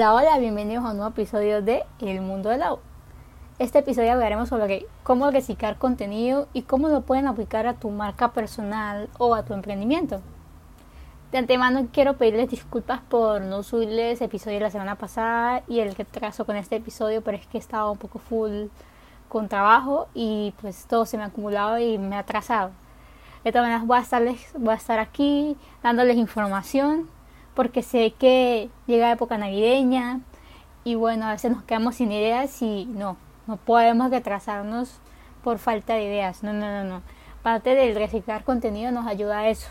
Hola, hola, bienvenidos a un nuevo episodio de El Mundo del Agua. Este episodio hablaremos sobre cómo reciclar contenido y cómo lo pueden aplicar a tu marca personal o a tu emprendimiento. De antemano quiero pedirles disculpas por no subirles episodio la semana pasada y el retraso con este episodio, pero es que estaba un poco full con trabajo y pues todo se me ha acumulado y me ha atrasado. De todas maneras voy a, estarles, voy a estar aquí dándoles información porque sé que llega época navideña y bueno, a veces nos quedamos sin ideas y no, no podemos retrasarnos por falta de ideas. No, no, no, no. Parte del reciclar contenido nos ayuda a eso,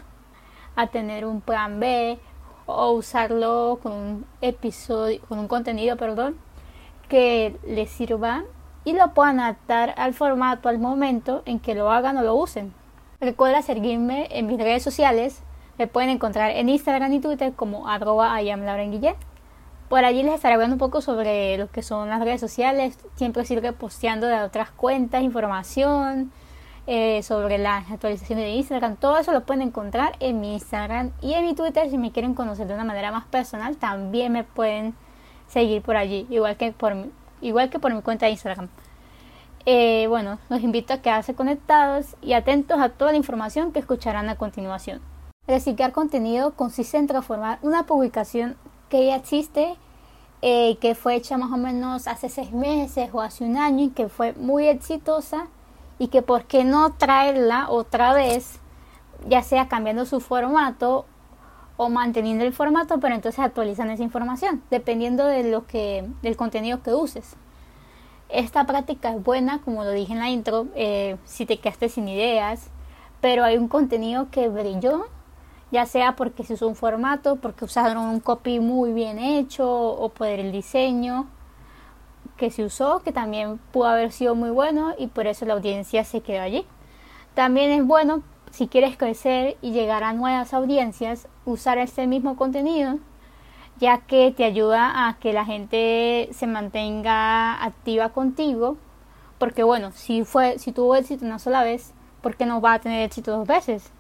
a tener un plan B o usarlo con un episodio, con un contenido, perdón, que les sirva y lo puedan adaptar al formato, al momento en que lo hagan o lo usen. Recuerda seguirme en mis redes sociales me pueden encontrar en Instagram y Twitter como arroba Por allí les estaré hablando un poco sobre lo que son las redes sociales. Siempre sirve posteando de otras cuentas, información eh, sobre las actualizaciones de Instagram. Todo eso lo pueden encontrar en mi Instagram y en mi Twitter. Si me quieren conocer de una manera más personal, también me pueden seguir por allí, igual que por, igual que por mi cuenta de Instagram. Eh, bueno, los invito a quedarse conectados y atentos a toda la información que escucharán a continuación. Reciclar contenido consiste en transformar una publicación que ya existe, eh, que fue hecha más o menos hace seis meses o hace un año y que fue muy exitosa y que por qué no traerla otra vez, ya sea cambiando su formato o manteniendo el formato, pero entonces actualizan esa información, dependiendo de lo que, del contenido que uses. Esta práctica es buena, como lo dije en la intro, eh, si te quedaste sin ideas, pero hay un contenido que brilló ya sea porque se usó un formato, porque usaron un copy muy bien hecho o por el diseño que se usó, que también pudo haber sido muy bueno y por eso la audiencia se quedó allí. También es bueno, si quieres crecer y llegar a nuevas audiencias, usar este mismo contenido, ya que te ayuda a que la gente se mantenga activa contigo, porque bueno, si fue si tuvo éxito una sola vez, ¿por qué no va a tener éxito dos veces?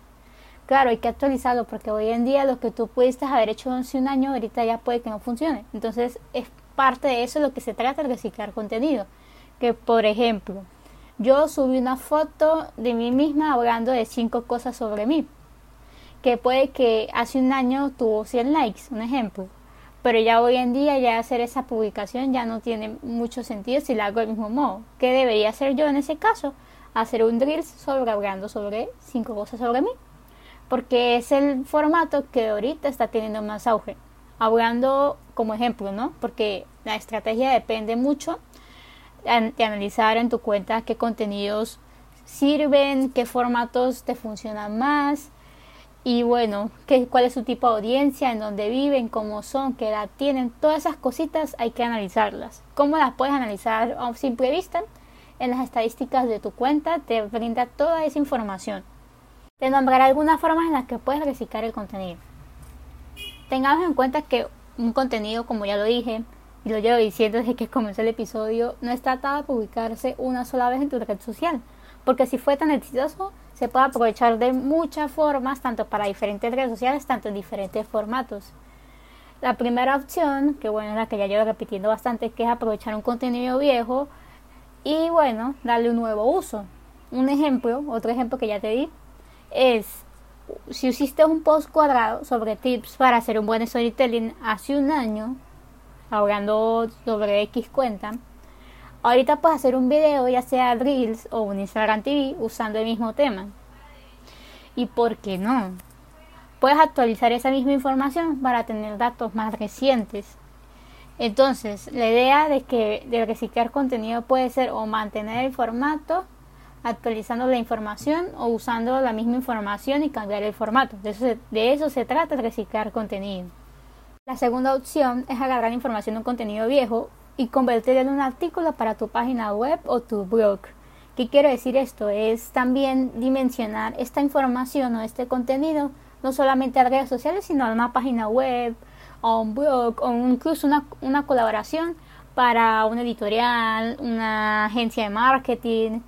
Claro, hay que actualizarlo porque hoy en día lo que tú pudiste haber hecho hace un año, ahorita ya puede que no funcione. Entonces es parte de eso lo que se trata de reciclar contenido. Que por ejemplo, yo subí una foto de mí misma hablando de cinco cosas sobre mí. Que puede que hace un año tuvo 100 likes, un ejemplo. Pero ya hoy en día ya hacer esa publicación ya no tiene mucho sentido si la hago del mismo modo. ¿Qué debería hacer yo en ese caso? Hacer un drill sobre hablando sobre cinco cosas sobre mí porque es el formato que ahorita está teniendo más auge. Hablando como ejemplo, ¿no? Porque la estrategia depende mucho de analizar en tu cuenta qué contenidos sirven, qué formatos te funcionan más y bueno, qué, cuál es su tipo de audiencia, en dónde viven, cómo son, qué edad tienen, todas esas cositas hay que analizarlas. ¿Cómo las puedes analizar a simple vista? En las estadísticas de tu cuenta te brinda toda esa información te nombraré algunas formas en las que puedes reciclar el contenido. Tengamos en cuenta que un contenido, como ya lo dije, y lo llevo diciendo desde que comenzó el episodio, no está tratado de publicarse una sola vez en tu red social, porque si fue tan exitoso, se puede aprovechar de muchas formas, tanto para diferentes redes sociales, tanto en diferentes formatos. La primera opción, que bueno, es la que ya llevo repitiendo bastante, que es aprovechar un contenido viejo y bueno, darle un nuevo uso. Un ejemplo, otro ejemplo que ya te di, es si hiciste un post cuadrado sobre tips para hacer un buen storytelling hace un año, hablando sobre X cuenta, ahorita puedes hacer un video, ya sea Reels o un Instagram TV, usando el mismo tema. ¿Y por qué no? Puedes actualizar esa misma información para tener datos más recientes. Entonces, la idea de que de reciclar contenido puede ser o mantener el formato actualizando la información o usando la misma información y cambiar el formato. De eso, se, de eso se trata reciclar contenido. La segunda opción es agarrar información de un contenido viejo y convertirlo en un artículo para tu página web o tu blog. ¿Qué quiero decir esto? Es también dimensionar esta información o este contenido no solamente a redes sociales, sino a una página web o un blog o incluso una, una colaboración para una editorial, una agencia de marketing,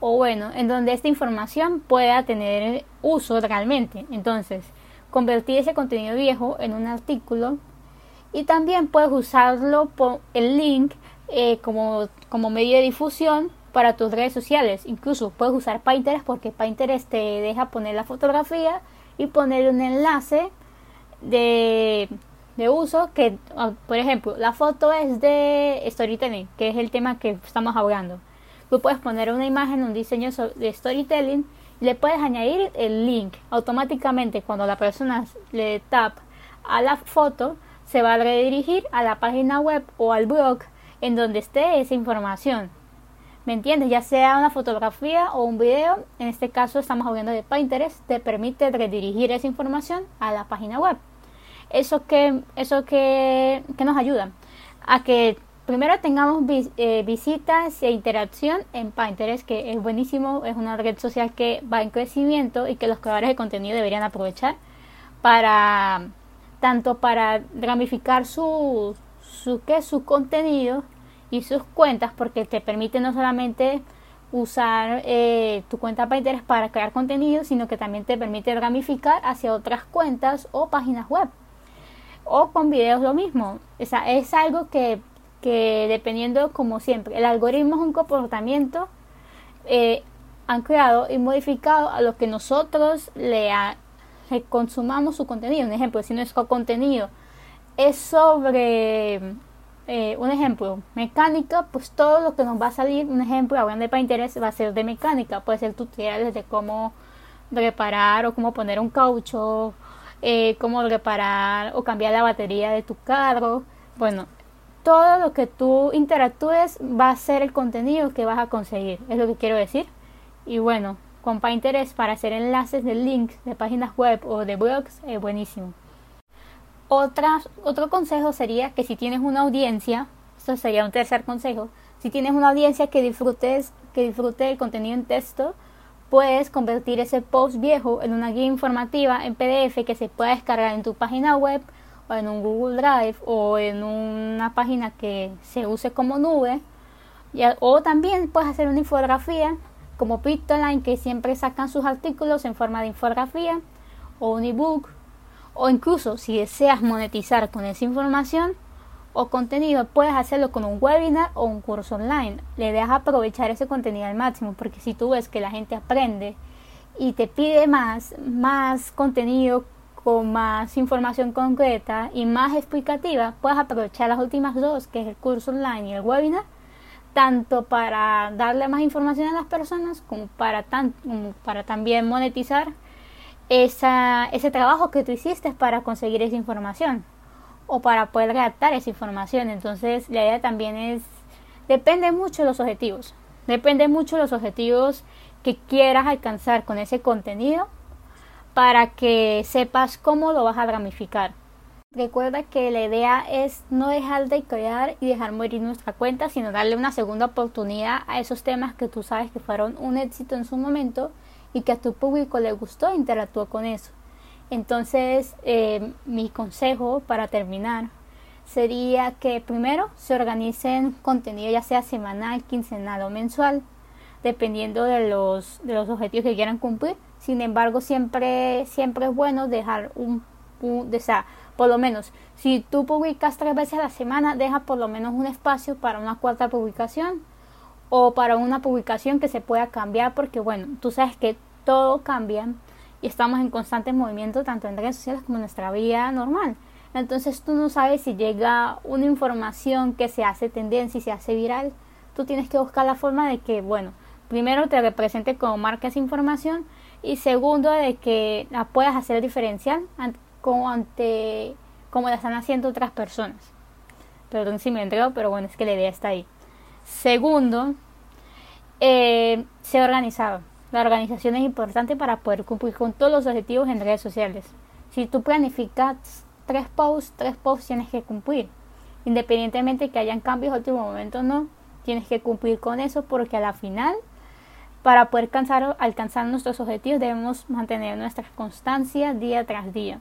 o bueno, en donde esta información pueda tener uso realmente. Entonces, convertir ese contenido viejo en un artículo Y también puedes usarlo por el link eh, como, como medio de difusión para tus redes sociales. Incluso puedes usar Pinterest porque Pinterest te deja poner la fotografía y poner un enlace de, de uso que, ah, por ejemplo, la foto es de storytelling, que es el tema que estamos hablando. Tú puedes poner una imagen, un diseño de storytelling y le puedes añadir el link. Automáticamente cuando la persona le tap a la foto, se va a redirigir a la página web o al blog en donde esté esa información. ¿Me entiendes? Ya sea una fotografía o un video, en este caso estamos hablando de Pinterest, te permite redirigir esa información a la página web. Eso que, eso que, que nos ayuda a que primero tengamos eh, visitas e interacción en Pinterest, que es buenísimo, es una red social que va en crecimiento y que los creadores de contenido deberían aprovechar para tanto para ramificar su, su, ¿qué? su contenido y sus cuentas porque te permite no solamente usar eh, tu cuenta Pinterest para crear contenido, sino que también te permite ramificar hacia otras cuentas o páginas web. O con videos lo mismo. O sea, es algo que, que dependiendo, como siempre, el algoritmo es un comportamiento eh, han creado y modificado a lo que nosotros le, le consumamos su contenido. Un ejemplo, si nuestro contenido es sobre eh, un ejemplo, mecánica, pues todo lo que nos va a salir, un ejemplo, hablando de Pinterest, va a ser de mecánica, puede ser tutoriales de cómo reparar o cómo poner un caucho, eh, cómo reparar o cambiar la batería de tu carro. Bueno, todo lo que tú interactúes va a ser el contenido que vas a conseguir, es lo que quiero decir. Y bueno, con Pinterest para hacer enlaces de links de páginas web o de blogs es buenísimo otro consejo sería que si tienes una audiencia, esto sería un tercer consejo, si tienes una audiencia que disfrutes, que disfrute el contenido en texto, puedes convertir ese post viejo en una guía informativa en PDF que se pueda descargar en tu página web en un Google Drive o en una página que se use como nube. o también puedes hacer una infografía como Pictoline que siempre sacan sus artículos en forma de infografía o un ebook o incluso si deseas monetizar con esa información o contenido, puedes hacerlo con un webinar o un curso online. Le dejas aprovechar ese contenido al máximo, porque si tú ves que la gente aprende y te pide más, más contenido con más información concreta y más explicativa, puedes aprovechar las últimas dos, que es el curso online y el webinar, tanto para darle más información a las personas como para, tan, como para también monetizar esa, ese trabajo que tú hiciste para conseguir esa información o para poder redactar esa información. Entonces la idea también es, depende mucho de los objetivos, depende mucho de los objetivos que quieras alcanzar con ese contenido para que sepas cómo lo vas a ramificar. Recuerda que la idea es no dejar de crear y dejar morir nuestra cuenta, sino darle una segunda oportunidad a esos temas que tú sabes que fueron un éxito en su momento y que a tu público le gustó e interactuó con eso. Entonces, eh, mi consejo para terminar sería que primero se organicen contenido ya sea semanal, quincenal o mensual, dependiendo de los, de los objetivos que quieran cumplir. Sin embargo, siempre, siempre es bueno dejar un, un por lo menos, si tú publicas tres veces a la semana, deja por lo menos un espacio para una cuarta publicación o para una publicación que se pueda cambiar porque bueno, tú sabes que todo cambia y estamos en constante movimiento tanto en redes sociales como en nuestra vida normal. Entonces tú no sabes si llega una información que se hace tendencia y se hace viral. Tú tienes que buscar la forma de que, bueno, primero te represente como marca esa información y segundo de que la puedas hacer diferencial como ante como la están haciendo otras personas. Perdón si me entrego, pero bueno, es que la idea está ahí. Segundo, eh, ser organizado. La organización es importante para poder cumplir con todos los objetivos en redes sociales. Si tú planificas tres posts, tres posts tienes que cumplir. Independientemente de que hayan cambios en último momento o no, tienes que cumplir con eso porque a la final, para poder alcanzar, alcanzar nuestros objetivos, debemos mantener nuestra constancia día tras día.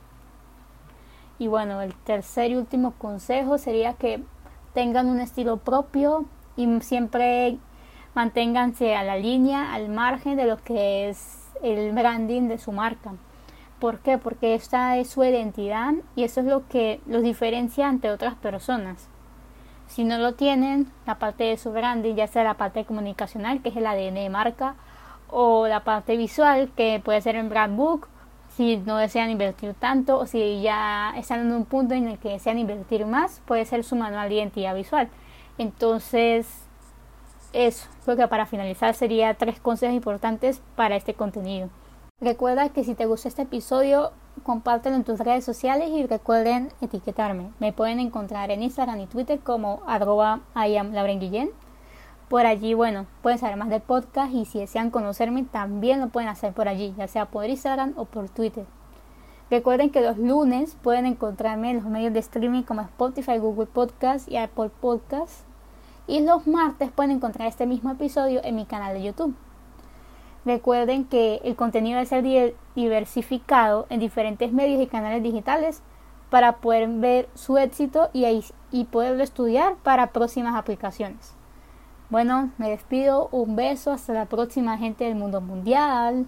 Y bueno, el tercer y último consejo sería que tengan un estilo propio, y siempre manténganse a la línea, al margen de lo que es el branding de su marca. ¿Por qué? Porque esta es su identidad y eso es lo que los diferencia ante otras personas. Si no lo tienen, la parte de su branding, ya sea la parte comunicacional, que es el ADN de marca, o la parte visual, que puede ser en brand book, si no desean invertir tanto, o si ya están en un punto en el que desean invertir más, puede ser su manual de identidad visual. Entonces, eso, creo que para finalizar sería tres consejos importantes para este contenido. Recuerda que si te gustó este episodio, compártelo en tus redes sociales y recuerden etiquetarme. Me pueden encontrar en Instagram y Twitter como arroba Guillén. Por allí, bueno, pueden saber más del podcast y si desean conocerme también lo pueden hacer por allí, ya sea por Instagram o por Twitter. Recuerden que los lunes pueden encontrarme en los medios de streaming como Spotify, Google Podcast y Apple Podcast. Y los martes pueden encontrar este mismo episodio en mi canal de YouTube. Recuerden que el contenido debe ser diversificado en diferentes medios y canales digitales para poder ver su éxito y, poderlo estudiar para próximas aplicaciones. Bueno, me despido, un beso, hasta la próxima gente del mundo mundial.